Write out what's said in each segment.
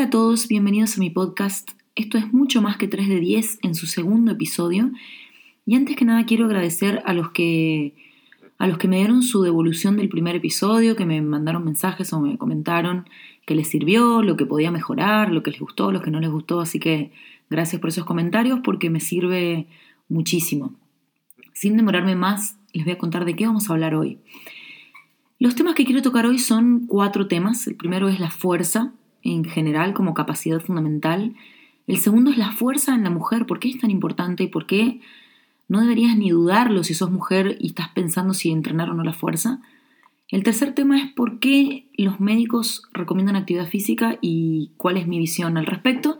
Hola a todos, bienvenidos a mi podcast. Esto es mucho más que 3 de 10 en su segundo episodio. Y antes que nada quiero agradecer a los que a los que me dieron su devolución del primer episodio, que me mandaron mensajes o me comentaron que les sirvió, lo que podía mejorar, lo que les gustó, lo que no les gustó. Así que gracias por esos comentarios porque me sirve muchísimo. Sin demorarme más, les voy a contar de qué vamos a hablar hoy. Los temas que quiero tocar hoy son cuatro temas. El primero es la fuerza, en general como capacidad fundamental. El segundo es la fuerza en la mujer, por qué es tan importante y por qué no deberías ni dudarlo si sos mujer y estás pensando si entrenar o no la fuerza. El tercer tema es por qué los médicos recomiendan actividad física y cuál es mi visión al respecto.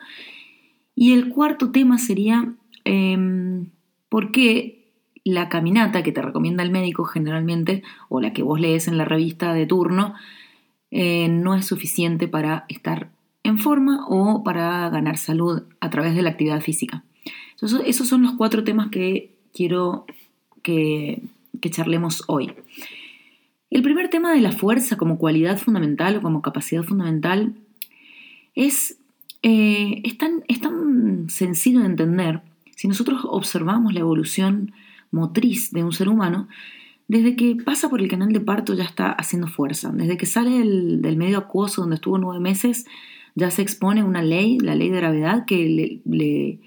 Y el cuarto tema sería em, por qué la caminata que te recomienda el médico generalmente, o la que vos lees en la revista de turno, eh, no es suficiente para estar en forma o para ganar salud a través de la actividad física. esos son los cuatro temas que quiero que, charlemos hoy. El primer tema de la fuerza como cualidad fundamental o como capacidad fundamental es, eh, es, tan, es tan sencillo de entender. Si nosotros observamos la evolución motriz de un ser humano, desde que pasa por el canal de parto ya está haciendo fuerza. Desde que sale del, medio acuoso donde estuvo nueve meses, ya se expone una ley, la ley de gravedad, que le,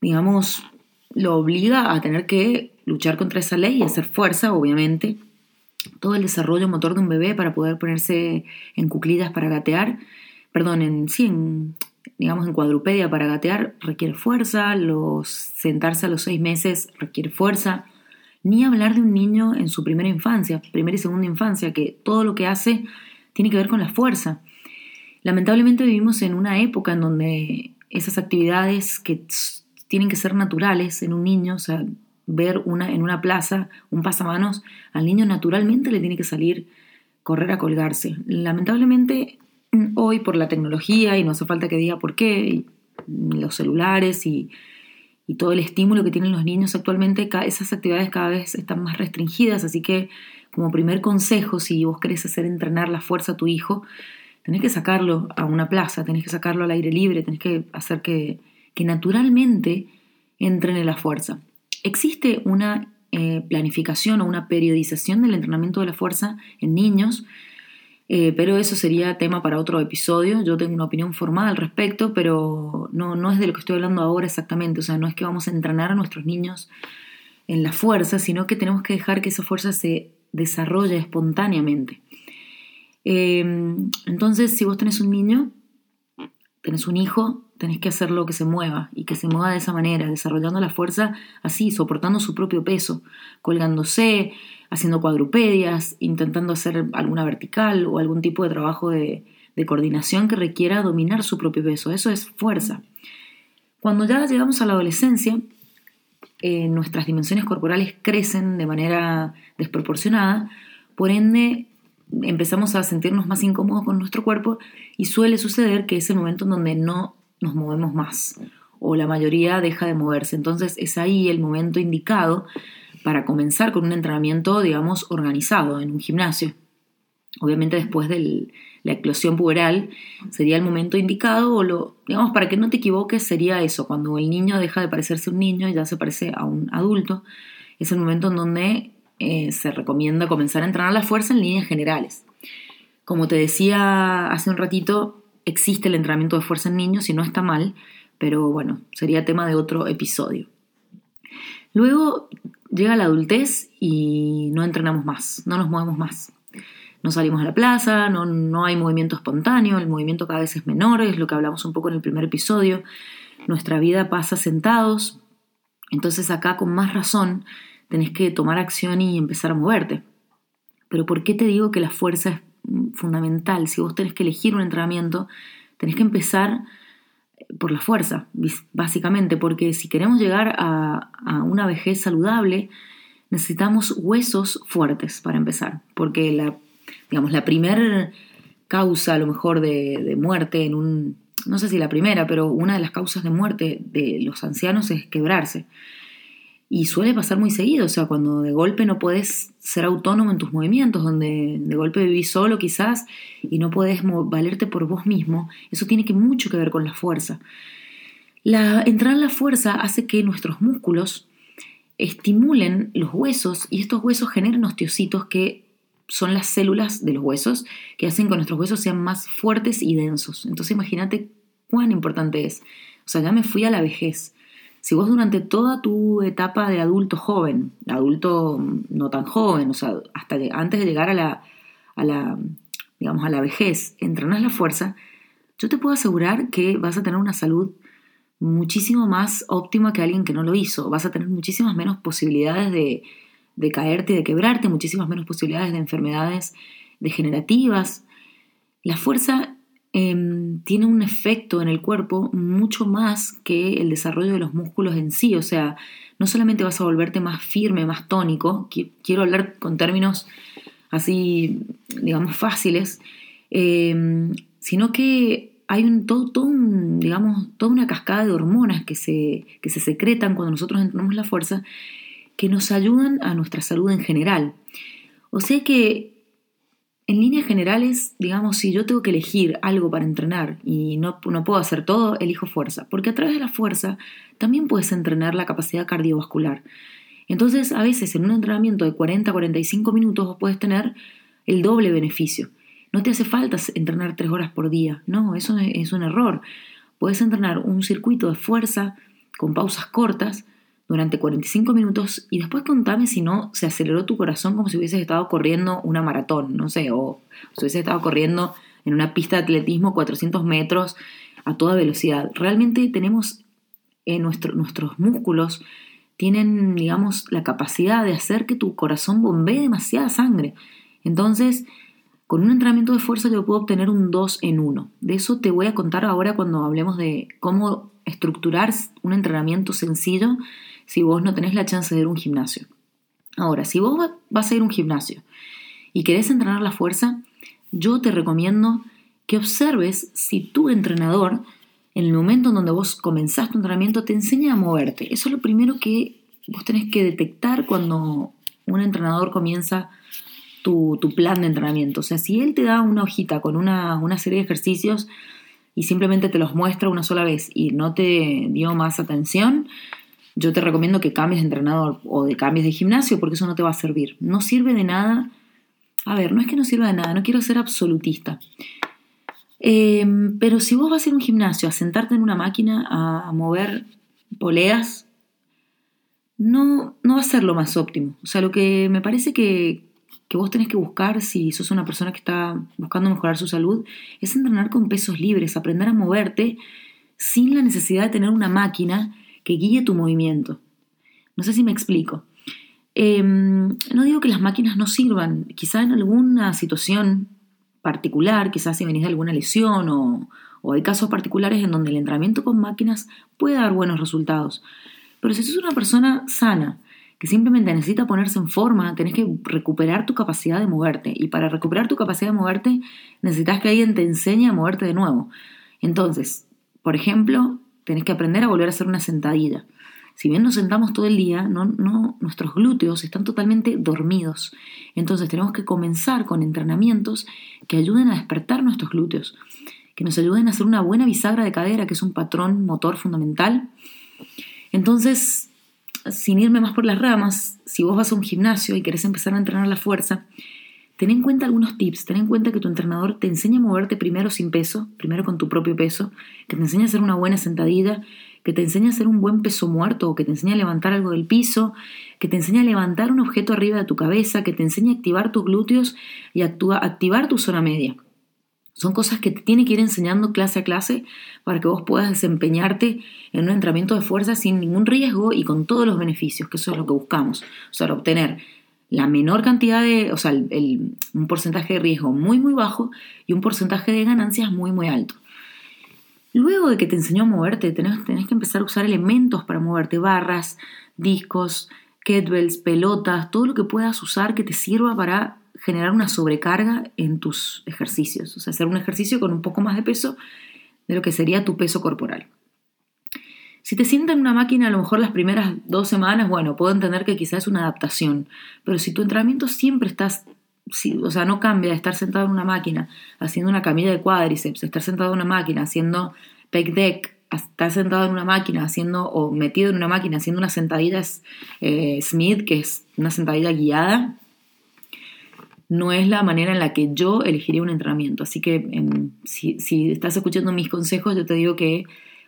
digamos, lo obliga a tener que luchar contra esa ley y hacer fuerza, obviamente. Todo el desarrollo motor de un bebé para poder ponerse en cuclillas para gatear, perdón, en, sí, digamos en cuadrupedia para gatear requiere fuerza, los, sentarse a los seis meses requiere fuerza, ni hablar de un niño en su primera infancia, primera y segunda infancia, que todo lo que hace tiene que ver con la fuerza. Lamentablemente vivimos en una época en donde esas actividades que tienen que ser naturales en un niño, o sea, ver una, en una plaza un pasamanos, al niño naturalmente le tiene que salir correr a colgarse. Lamentablemente hoy por la tecnología, y no hace falta que diga por qué, los celulares y y todo el estímulo que tienen los niños actualmente, esas actividades cada vez están más restringidas, así que como primer consejo, si vos querés hacer entrenar la fuerza a tu hijo, tenés que sacarlo a una plaza, tenés que sacarlo al aire libre, tenés que hacer que, que naturalmente entrene la fuerza. Existe una eh, planificación o una periodización del entrenamiento de la fuerza en niños eh, pero eso sería tema para otro episodio. Yo tengo una opinión formada al respecto, pero no, no es de lo que estoy hablando ahora exactamente. O sea, no es que vamos a entrenar a nuestros niños en la fuerza, sino que tenemos que dejar que esa fuerza se desarrolle espontáneamente. Eh, entonces, si vos tenés un niño, tenés un hijo, tenés que hacerlo que se mueva y que se mueva de esa manera, desarrollando la fuerza así, soportando su propio peso, colgándose, haciendo cuadrupedias, intentando hacer alguna vertical o algún tipo de trabajo de, coordinación que requiera dominar su propio peso. Eso es fuerza. Cuando ya llegamos a la adolescencia, eh, nuestras dimensiones corporales crecen de manera desproporcionada, por ende empezamos a sentirnos más incómodos con nuestro cuerpo y suele suceder que es el momento en donde no nos movemos más o la mayoría deja de moverse. Entonces es ahí el momento indicado para comenzar con un entrenamiento, digamos, organizado en un gimnasio. Obviamente después de la eclosión puberal sería el momento indicado o lo, digamos, para que no te equivoques sería eso, cuando el niño deja de parecerse un niño y ya se parece a un adulto, es el momento en donde eh, se recomienda comenzar a entrenar la fuerza en líneas generales. Como te decía hace un ratito, existe el entrenamiento de fuerza en niños y no está mal, pero bueno, sería tema de otro episodio. Luego llega la adultez y no entrenamos más, no nos movemos más. No salimos a la plaza, no, no hay movimiento espontáneo, el movimiento cada vez es menor, es lo que hablamos un poco en el primer episodio. Nuestra vida pasa sentados, entonces acá con más razón tenés que tomar acción y empezar a moverte. Pero ¿por qué te digo que la fuerza es fundamental? Si vos tenés que elegir un entrenamiento, tenés que empezar por la fuerza, básicamente, porque si queremos llegar a, una vejez saludable, necesitamos huesos fuertes para empezar, porque la, digamos, la primera causa a lo mejor de, muerte en un, no sé si la primera, pero una de las causas de muerte de los ancianos es quebrarse. Y suele pasar muy seguido, o sea, cuando de golpe no puedes ser autónomo en tus movimientos, donde de golpe vivís solo quizás y no puedes valerte por vos mismo, eso tiene mucho que ver con la fuerza. La, entrar en la fuerza hace que nuestros músculos estimulen los huesos y estos huesos generan osteocitos que son las células de los huesos que hacen que nuestros huesos sean más fuertes y densos. Entonces imagínate cuán importante es. O sea, ya me fui a la vejez. Si vos durante toda tu etapa de adulto joven, adulto no tan joven, o sea, hasta antes de llegar a la, a la, digamos, a la vejez, entrenas la fuerza, yo te puedo asegurar que vas a tener una salud muchísimo más óptima que alguien que no lo hizo. Vas a tener muchísimas menos posibilidades de, de caerte y de quebrarte, muchísimas menos posibilidades de enfermedades degenerativas. La fuerza Em, tiene un efecto en el cuerpo mucho más que el desarrollo de los músculos en sí. O sea, no solamente vas a volverte más firme, más tónico, quiero hablar con términos así, digamos, fáciles, em, sino que hay un, todo, digamos, toda una cascada de hormonas que se, que se secretan cuando nosotros entrenamos la fuerza que nos ayudan a nuestra salud en general. O sea que en líneas generales, digamos, si yo tengo que elegir algo para entrenar y no, no, puedo hacer todo, elijo fuerza, porque a través de la fuerza también puedes entrenar la capacidad cardiovascular. Entonces, a veces en un entrenamiento de 40 45 minutos puedes tener el doble beneficio. No te hace falta entrenar 3 horas por día, no, eso es un error. Puedes entrenar un circuito de fuerza con pausas cortas durante 45 minutos y después contame si no se aceleró tu corazón como si hubieses estado corriendo una maratón, no sé, o si hubieses estado corriendo en una pista de atletismo 400 metros a toda velocidad. Realmente tenemos en eh, nuestros músculos tienen, digamos, la capacidad de hacer que tu corazón bombee demasiada sangre. Entonces, con un entrenamiento de fuerza yo puedo obtener un 2 en 1. De eso te voy a contar ahora cuando hablemos de cómo estructurar un entrenamiento sencillo si vos no tenés la chance de ir a un gimnasio. Ahora, si vos vas a ir a un gimnasio y querés entrenar la fuerza, yo te recomiendo que observes si tu entrenador, en el momento en donde vos comenzás tu entrenamiento, te enseña a moverte. Eso es lo primero que vos tenés que detectar cuando un entrenador comienza tu, plan de entrenamiento. O sea, si él te da una hojita con una, una serie de ejercicios y simplemente te los muestra una sola vez y no te dio más atención, yo te recomiendo que cambies de entrenador o de cambies de gimnasio porque eso no te va a servir. No sirve de nada. A ver, no es que no sirva de nada, no quiero ser absolutista. Em, pero si vos vas a ir a un gimnasio, a sentarte en una máquina, a, mover poleas, no, no va a ser lo más óptimo. O sea, lo que me parece que, que vos tenés que buscar si sos una persona que está buscando mejorar su salud es entrenar con pesos libres, aprender a moverte sin la necesidad de tener una máquina que guíe tu movimiento. No sé si me explico. Em, no digo que las máquinas no sirvan, quizá en alguna situación particular, quizás si venís de alguna lesión o, o hay casos particulares en donde el entrenamiento con máquinas puede dar buenos resultados. Pero si sos una persona sana, que simplemente necesita ponerse en forma, tenés que recuperar tu capacidad de moverte. Y para recuperar tu capacidad de moverte, necesitas que alguien te enseñe a moverte de nuevo. Entonces, por ejemplo, tenés que aprender a volver a hacer una sentadilla. Si bien nos sentamos todo el día, no, no, nuestros glúteos están totalmente dormidos. Entonces tenemos que comenzar con entrenamientos que ayuden a despertar nuestros glúteos, que nos ayuden a hacer una buena bisagra de cadera, que es un patrón motor fundamental. Entonces, sin irme más por las ramas, si vos vas a un gimnasio y querés empezar a entrenar la fuerza, Ten en cuenta algunos tips, ten en cuenta que tu entrenador te enseña a moverte primero sin peso, primero con tu propio peso, que te enseña a hacer una buena sentadilla, que te enseña a hacer un buen peso muerto o que te enseña a levantar algo del piso, que te enseña a levantar un objeto arriba de tu cabeza, que te enseña a activar tus glúteos y activar tu zona media. Son cosas que te tiene que ir enseñando clase a clase para que vos puedas desempeñarte en un entrenamiento de fuerza sin ningún riesgo y con todos los beneficios, que eso es lo que buscamos. O sea, obtener la menor cantidad de, o sea, un porcentaje de riesgo muy, muy bajo y un porcentaje de ganancias muy, muy alto. Luego de que te enseñó a moverte, tenés, tenés que empezar a usar elementos para moverte, barras, discos, kettlebells, pelotas, todo lo que puedas usar que te sirva para generar una sobrecarga en tus ejercicios, o sea, hacer un ejercicio con un poco más de peso de lo que sería tu peso corporal. Si te sientan en una máquina a lo mejor las primeras dos semanas, bueno, puedo entender que quizás es una adaptación, pero si tu entrenamiento siempre estás, o sea, no cambia de estar sentado en una máquina haciendo una camilla de cuádriceps, estar sentado en una máquina haciendo pec deck, estar sentado en una máquina haciendo, o metido en una máquina haciendo una sentadilla eh, Smith, que es una sentadilla guiada, no es la manera en la que yo elegiría un entrenamiento. Así que em, si, estás escuchando mis consejos, yo te digo que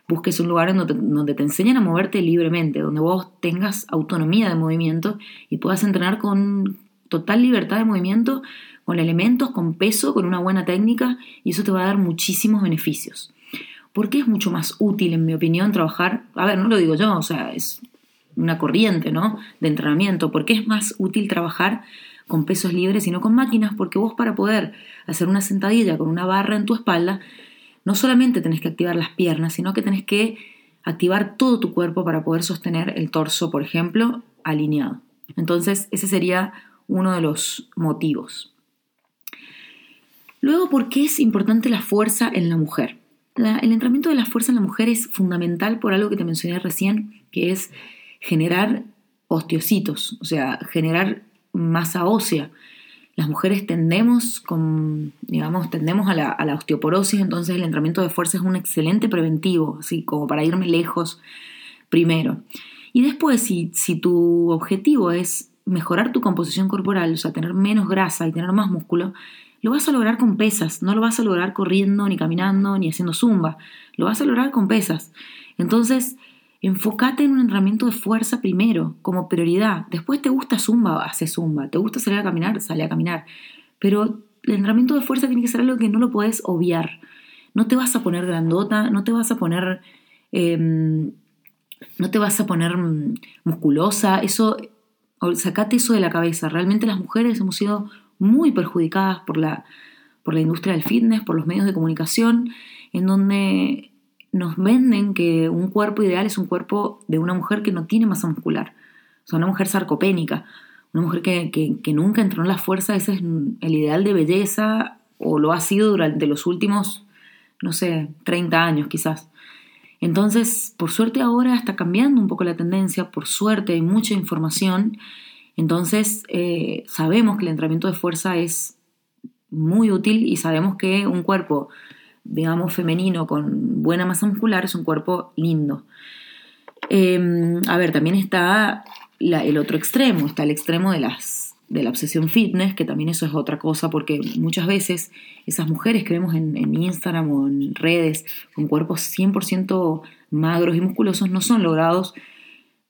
busques un lugar donde, te enseñen a moverte libremente, donde vos tengas autonomía de movimiento y puedas entrenar con total libertad de movimiento, con elementos, con peso, con una buena técnica, y eso te va a dar muchísimos beneficios. ¿Por qué es mucho más útil, en mi opinión, trabajar? A ver, no lo digo yo, o sea, es una corriente, ¿no? De entrenamiento. ¿Por qué es más útil trabajar con pesos libres y no con máquinas? Porque vos para poder hacer una sentadilla con una barra en tu espalda, no solamente tenés que activar las piernas, sino que tenés que activar todo tu cuerpo para poder sostener el torso, por ejemplo, alineado. Entonces, ese sería uno de los motivos. Luego, ¿por qué es importante la fuerza en la mujer? el entrenamiento de la fuerza en la mujer es fundamental por algo que te mencioné recién, que es generar osteocitos, o sea, generar masa ósea. Las mujeres tendemos, con, digamos, tendemos a la, osteoporosis, entonces el entrenamiento de fuerza es un excelente preventivo, así como para irme lejos primero. Y después, si, si tu objetivo es mejorar tu composición corporal, o sea, tener menos grasa y tener más músculo, lo vas a lograr con pesas, no lo vas a lograr corriendo, ni caminando, ni haciendo zumba, lo vas a lograr con pesas. Entonces, enfócate en un entrenamiento de fuerza primero, como prioridad. Después te gusta zumba, hace zumba. Te gusta salir a caminar, sale a caminar. Pero el entrenamiento de fuerza tiene que ser algo que no lo puedes obviar. No te vas a poner grandota, no te vas a poner... Em, no te vas a poner mm, musculosa, eso, sacate eso de la cabeza. Realmente las mujeres hemos sido muy perjudicadas por la, por la industria del fitness, por los medios de comunicación, en donde nos venden que un cuerpo ideal es un cuerpo de una mujer que no tiene masa muscular, o sea, una mujer sarcopénica, una mujer que, que, nunca entró en la fuerza, ese es el ideal de belleza, o lo ha sido durante los últimos, no sé, 30 años quizás. Entonces, por suerte ahora está cambiando un poco la tendencia, por suerte hay mucha información. Entonces, eh, sabemos que el entrenamiento de fuerza es muy útil y sabemos que un cuerpo, digamos, femenino con buena masa muscular es un cuerpo lindo. Em, a ver, también está el otro extremo, está el extremo de, las, de la obsesión fitness, que también eso es otra cosa, porque muchas veces esas mujeres que vemos en, en Instagram o en redes con cuerpos 100% magros y musculosos no son logrados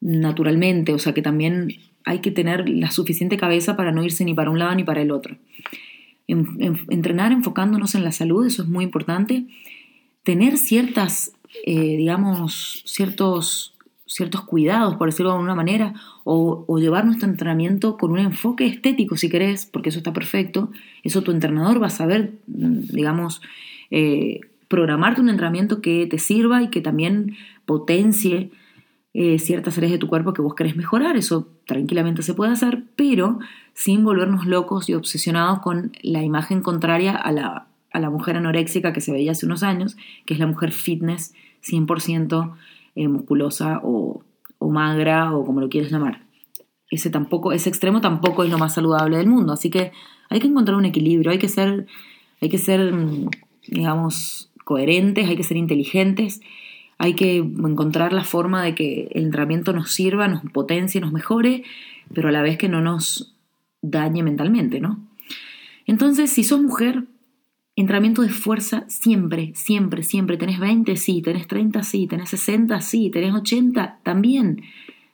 naturalmente, o sea que también hay que tener la suficiente cabeza para no irse ni para un lado ni para el otro. Entrenar enfocándonos en la salud, eso es muy importante. Tener ciertas, eh, digamos, ciertos, ciertos cuidados, por decirlo de alguna manera, o, llevar nuestro entrenamiento con un enfoque estético, si querés, porque eso está perfecto. Eso tu entrenador va a saber, digamos, eh, programarte un entrenamiento que te sirva y que también potencie eh, ciertas áreas de tu cuerpo que vos querés mejorar, eso tranquilamente se puede hacer, pero sin volvernos locos y obsesionados con la imagen contraria a la, a la mujer anoréxica que se veía hace unos años, que es la mujer fitness 100% eh, musculosa o, o magra o como lo quieras llamar. Ese, tampoco, ese extremo tampoco es lo más saludable del mundo, así que hay que encontrar un equilibrio, hay que ser, hay que ser mm, digamos, coherentes, hay que ser inteligentes hay que encontrar la forma de que el entrenamiento nos sirva, nos potencie, nos mejore, pero a la vez que no nos dañe mentalmente, ¿no? Entonces, si sos mujer, entrenamiento de fuerza siempre, siempre, siempre. Tenés 20, sí, tenés 30, sí, tenés 60, sí, tenés 80, también,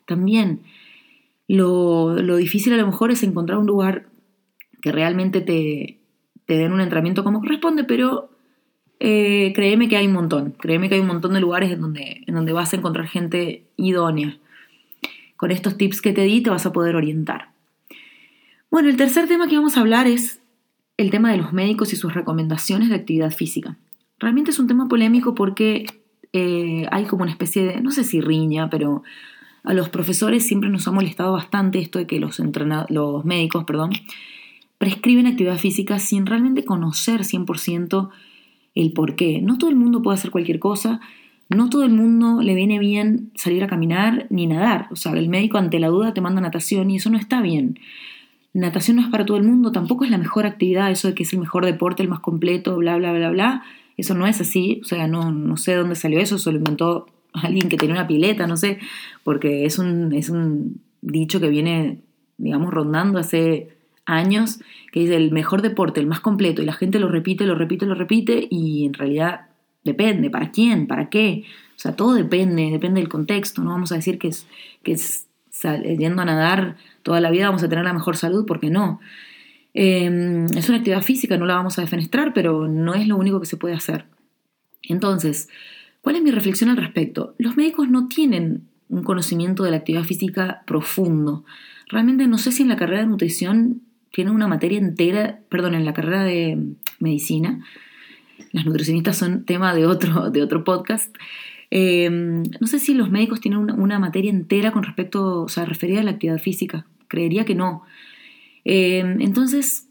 también. Lo, lo difícil a lo mejor es encontrar un lugar que realmente te, te den un entrenamiento como corresponde, pero eh, créeme que hay un montón, créeme que hay un montón de lugares en donde, en donde vas a encontrar gente idónea. Con estos tips que te di te vas a poder orientar. Bueno, el tercer tema que vamos a hablar es el tema de los médicos y sus recomendaciones de actividad física. Realmente es un tema polémico porque eh, hay como una especie de, no sé si riña, pero a los profesores siempre nos ha molestado bastante esto de que los, los médicos perdón, prescriben actividad física sin realmente conocer 100% el por qué. No todo el mundo puede hacer cualquier cosa, no todo el mundo le viene bien salir a caminar ni nadar. O sea, el médico ante la duda te manda natación y eso no está bien. Natación no es para todo el mundo, tampoco es la mejor actividad, eso de que es el mejor deporte, el más completo, bla, bla, bla, bla. Eso no es así, o sea, no, no sé dónde salió eso, se lo inventó alguien que tenía una pileta, no sé, porque es un, es un dicho que viene, digamos, rondando hace años, que dice el mejor deporte, el más completo, y la gente lo repite, lo repite, lo repite, y en realidad depende, ¿para quién? ¿Para qué? O sea, todo depende, depende del contexto, no vamos a decir que es, que es yendo a nadar toda la vida vamos a tener la mejor salud, porque no. Em, es una actividad física, no la vamos a defenestrar, pero no es lo único que se puede hacer. Entonces, ¿cuál es mi reflexión al respecto? Los médicos no tienen un conocimiento de la actividad física profundo. Realmente no sé si en la carrera de nutrición tienen una materia entera, perdón, en la carrera de medicina, las nutricionistas son tema de otro, de otro podcast. Em, no sé si los médicos tienen una, materia entera con respecto, o sea, referida a la actividad física. Creería que no. Em, entonces,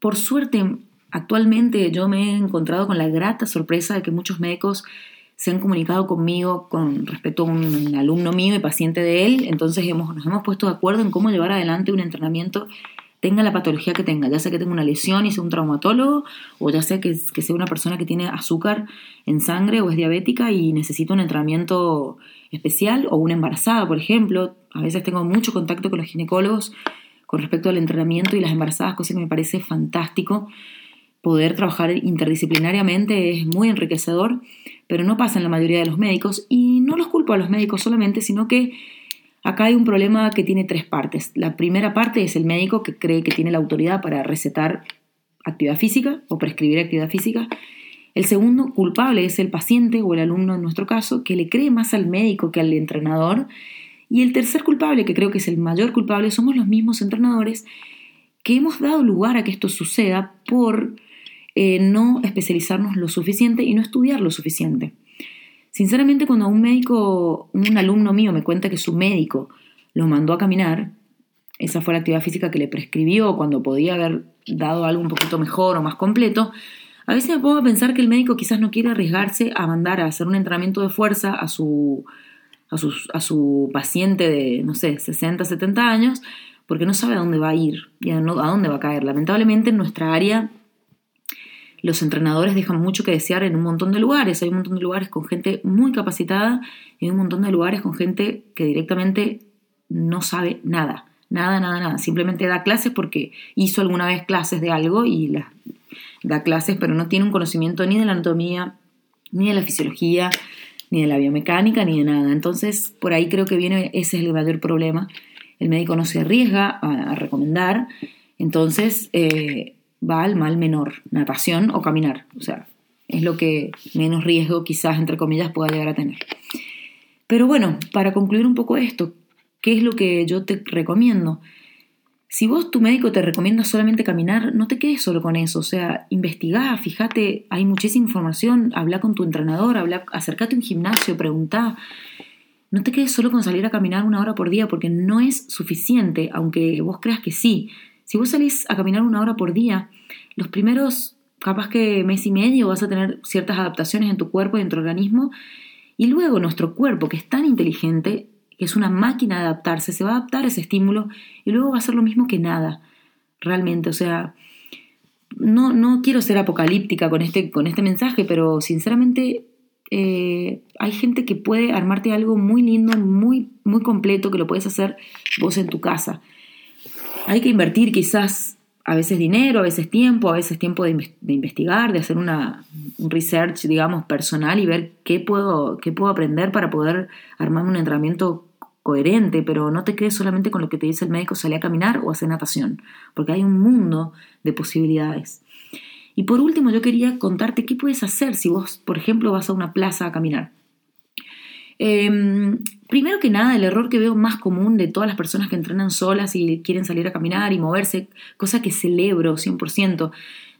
por suerte, actualmente yo me he encontrado con la grata sorpresa de que muchos médicos se han comunicado conmigo con respecto a un alumno mío y paciente de él. Entonces hemos, nos hemos puesto de acuerdo en cómo llevar adelante un entrenamiento tenga la patología que tenga, ya sea que tenga una lesión y sea un traumatólogo, o ya sea que, sea una persona que tiene azúcar en sangre o es diabética y necesita un entrenamiento especial, o una embarazada, por ejemplo. A veces tengo mucho contacto con los ginecólogos con respecto al entrenamiento y las embarazadas, cosa que me parece fantástico. Poder trabajar interdisciplinariamente es muy enriquecedor, pero no pasa en la mayoría de los médicos y no los culpo a los médicos solamente, sino que Acá hay un problema que tiene tres partes. La primera parte es el médico que cree que tiene la autoridad para recetar actividad física o prescribir actividad física. El segundo culpable es el paciente o el alumno en nuestro caso, que le cree más al médico que al entrenador. Y el tercer culpable, que creo que es el mayor culpable, somos los mismos entrenadores que hemos dado lugar a que esto suceda por eh, no especializarnos lo suficiente y no estudiar lo suficiente. Sinceramente, cuando un médico, un alumno mío me cuenta que su médico lo mandó a caminar, esa fue la actividad física que le prescribió cuando podía haber dado algo un poquito mejor o más completo, a veces me pongo a pensar que el médico quizás no quiere arriesgarse a mandar a hacer un entrenamiento de fuerza a su, a su, a su paciente de, no sé, 60, 70 años, porque no sabe a dónde va a ir y a, a dónde va a caer. Lamentablemente en nuestra área los entrenadores dejan mucho que desear en un montón de lugares. Hay un montón de lugares con gente muy capacitada y hay un montón de lugares con gente que directamente no sabe nada. Nada, nada, nada. Simplemente da clases porque hizo alguna vez clases de algo y las da clases, pero no tiene un conocimiento ni de la anatomía, ni de la fisiología, ni de la biomecánica, ni de nada. Entonces, por ahí creo que viene, ese es el mayor problema. El médico no se arriesga a, recomendar. Entonces, eh, va al mal menor, natación o caminar. O sea, es lo que menos riesgo quizás, entre comillas, pueda llegar a tener. Pero bueno, para concluir un poco esto, ¿qué es lo que yo te recomiendo? Si vos, tu médico, te recomienda solamente caminar, no te quedes solo con eso. O sea, investigá, fíjate, hay muchísima información, habla con tu entrenador, habla, acércate a un gimnasio, preguntá. No te quedes solo con salir a caminar una hora por día porque no es suficiente, aunque vos creas que sí. Si vos salís a caminar una hora por día, los primeros capaz que mes y medio vas a tener ciertas adaptaciones en tu cuerpo y en tu organismo, y luego nuestro cuerpo, que es tan inteligente, que es una máquina de adaptarse, se va a adaptar a ese estímulo y luego va a ser lo mismo que nada, realmente. O sea, no, no quiero ser apocalíptica con este, con este mensaje, pero sinceramente eh, hay gente que puede armarte algo muy lindo, muy, muy completo, que lo puedes hacer vos en tu casa. Hay que invertir quizás a veces dinero, a veces tiempo, a veces tiempo de, investigar, de hacer una, un research, digamos, personal y ver qué puedo, qué puedo aprender para poder armar un entrenamiento coherente, pero no te quedes solamente con lo que te dice el médico, salir a caminar o hacer natación, porque hay un mundo de posibilidades. Y por último, yo quería contarte qué puedes hacer si vos, por ejemplo, vas a una plaza a caminar. Em, primero que nada, el error que veo más común de todas las personas que entrenan solas y quieren salir a caminar y moverse, cosa que celebro 100%.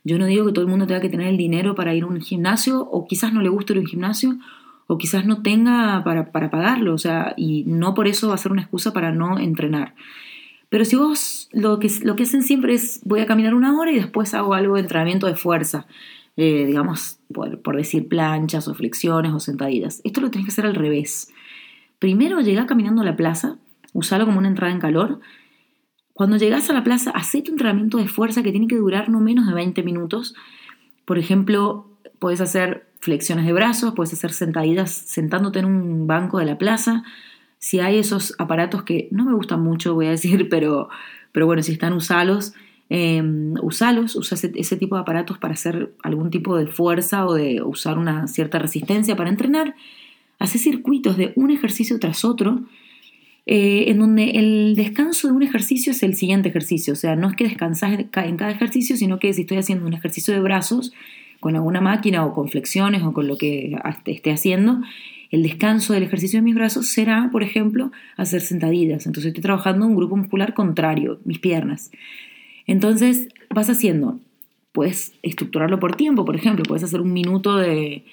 Yo no digo que todo el mundo tenga que tener el dinero para ir a un gimnasio, o quizás no le guste ir a un gimnasio, o quizás no tenga para, para pagarlo, o sea, y no por eso va a ser una excusa para no entrenar. Pero si vos lo que, lo que hacen siempre es voy a caminar una hora y después hago algo de entrenamiento de fuerza, eh, digamos, por, decir planchas o flexiones o sentadillas. Esto lo tenés que hacer al revés. Primero llega caminando a la plaza, usalo como una entrada en calor. Cuando llegas a la plaza, haz tu entrenamiento de fuerza que tiene que durar no menos de 20 minutos. Por ejemplo, puedes hacer flexiones de brazos, puedes hacer sentadillas sentándote en un banco de la plaza. Si hay esos aparatos que no me gustan mucho, voy a decir, pero, pero bueno, si están, usalos. Eh, usalos, usa ese, tipo de aparatos para hacer algún tipo de fuerza o de usar una cierta resistencia para entrenar. Hace circuitos de un ejercicio tras otro, eh, en donde el descanso de un ejercicio es el siguiente ejercicio. O sea, no es que descansas en cada ejercicio, sino que si estoy haciendo un ejercicio de brazos con alguna máquina o con flexiones o con lo que esté haciendo, el descanso del ejercicio de mis brazos será, por ejemplo, hacer sentadillas. Entonces estoy trabajando un grupo muscular contrario, mis piernas. Entonces vas haciendo, puedes estructurarlo por tiempo, por ejemplo, puedes hacer un minuto de,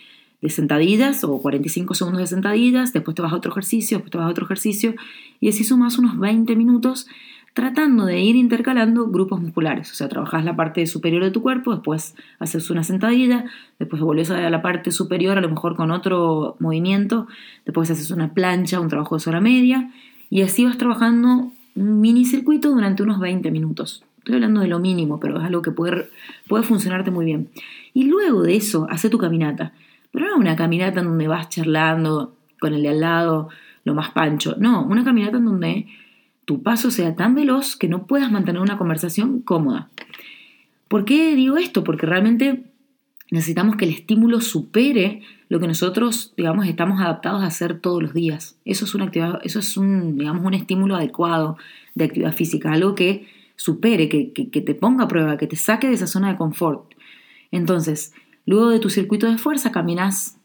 sentadillas o 45 segundos de sentadillas, después te vas a otro ejercicio, después te vas a otro ejercicio y así sumas unos 20 minutos tratando de ir intercalando grupos musculares. O sea, trabajas la parte superior de tu cuerpo, después haces una sentadilla, después volvés a la parte superior, a lo mejor con otro movimiento, después haces una plancha, un trabajo de zona media, y así vas trabajando un mini circuito durante unos 20 minutos. Estoy hablando de lo mínimo, pero es algo que puede, puede funcionarte muy bien. Y luego de eso, hace tu caminata. Pero no una caminata en donde vas charlando con el de al lado, lo más pancho. No, una caminata en donde tu paso sea tan veloz que no puedas mantener una conversación cómoda. ¿Por qué digo esto? Porque realmente necesitamos que el estímulo supere lo que nosotros, digamos, estamos adaptados a hacer todos los días. Eso es una actividad, eso es un, digamos, un estímulo adecuado de actividad física, algo que supere, que, que, te ponga a prueba, que te saque de esa zona de confort. Entonces, luego de tu circuito de fuerza, caminas,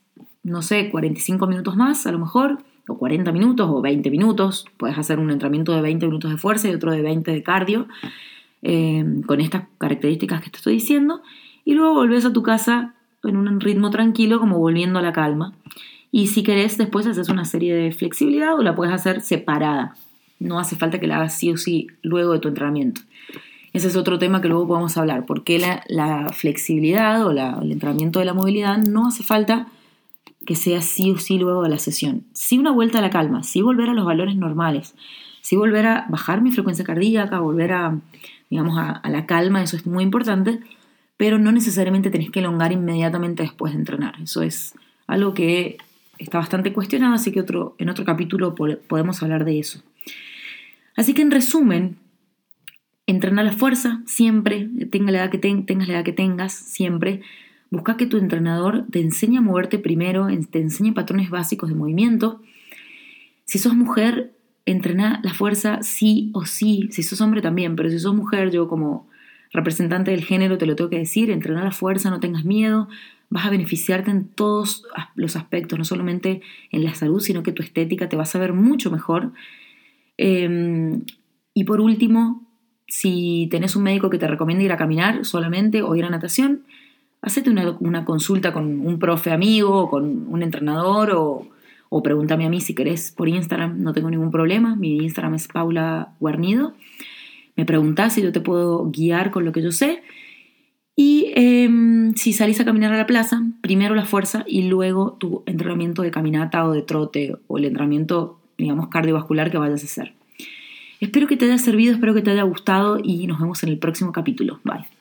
no sé, 45 minutos más, a lo mejor, o 40 minutos o 20 minutos. Puedes hacer un entrenamiento de 20 minutos de fuerza y otro de 20 de cardio, eh, con estas características que te estoy diciendo. Y luego volvés a tu casa en un ritmo tranquilo, como volviendo a la calma. Y si querés, después haces una serie de flexibilidad o la puedes hacer separada. No hace falta que la hagas sí o sí luego de tu entrenamiento. Ese es otro tema que luego podemos hablar, porque la, la flexibilidad o el entrenamiento de la movilidad no hace falta que sea sí o sí luego de la sesión. Sí una vuelta a la calma, sí volver a los valores normales, sí volver a bajar mi frecuencia cardíaca, volver a, digamos, a, la calma, eso es muy importante, pero no necesariamente tenés que elongar inmediatamente después de entrenar. Eso es algo que está bastante cuestionado, así que otro, en otro capítulo podemos hablar de eso. Así que en resumen, entrenar la fuerza siempre, tenga la edad que tengas la edad que tengas, siempre. Busca que tu entrenador te enseñe a moverte primero, te enseñe patrones básicos de movimiento. Si sos mujer, entrena la fuerza sí o sí. Si sos hombre también, pero si sos mujer, yo como representante del género te lo tengo que decir, entrena la fuerza, no tengas miedo, vas a beneficiarte en todos los aspectos, no solamente en la salud, sino que tu estética te va a saber mucho mejor. Em, y por último, si tenés un médico que te recomienda ir a caminar solamente o ir a natación, hacete una, consulta con un profe amigo o con un entrenador o, o, pregúntame a mí si querés por Instagram, no tengo ningún problema. Mi Instagram es Paula Guarnido. Me preguntás si yo te puedo guiar con lo que yo sé. Y em, si salís a caminar a la plaza, primero la fuerza y luego tu entrenamiento de caminata o de trote o el entrenamiento, digamos, cardiovascular que vayas a hacer. Espero que te haya servido, espero que te haya gustado y nos vemos en el próximo capítulo. Bye.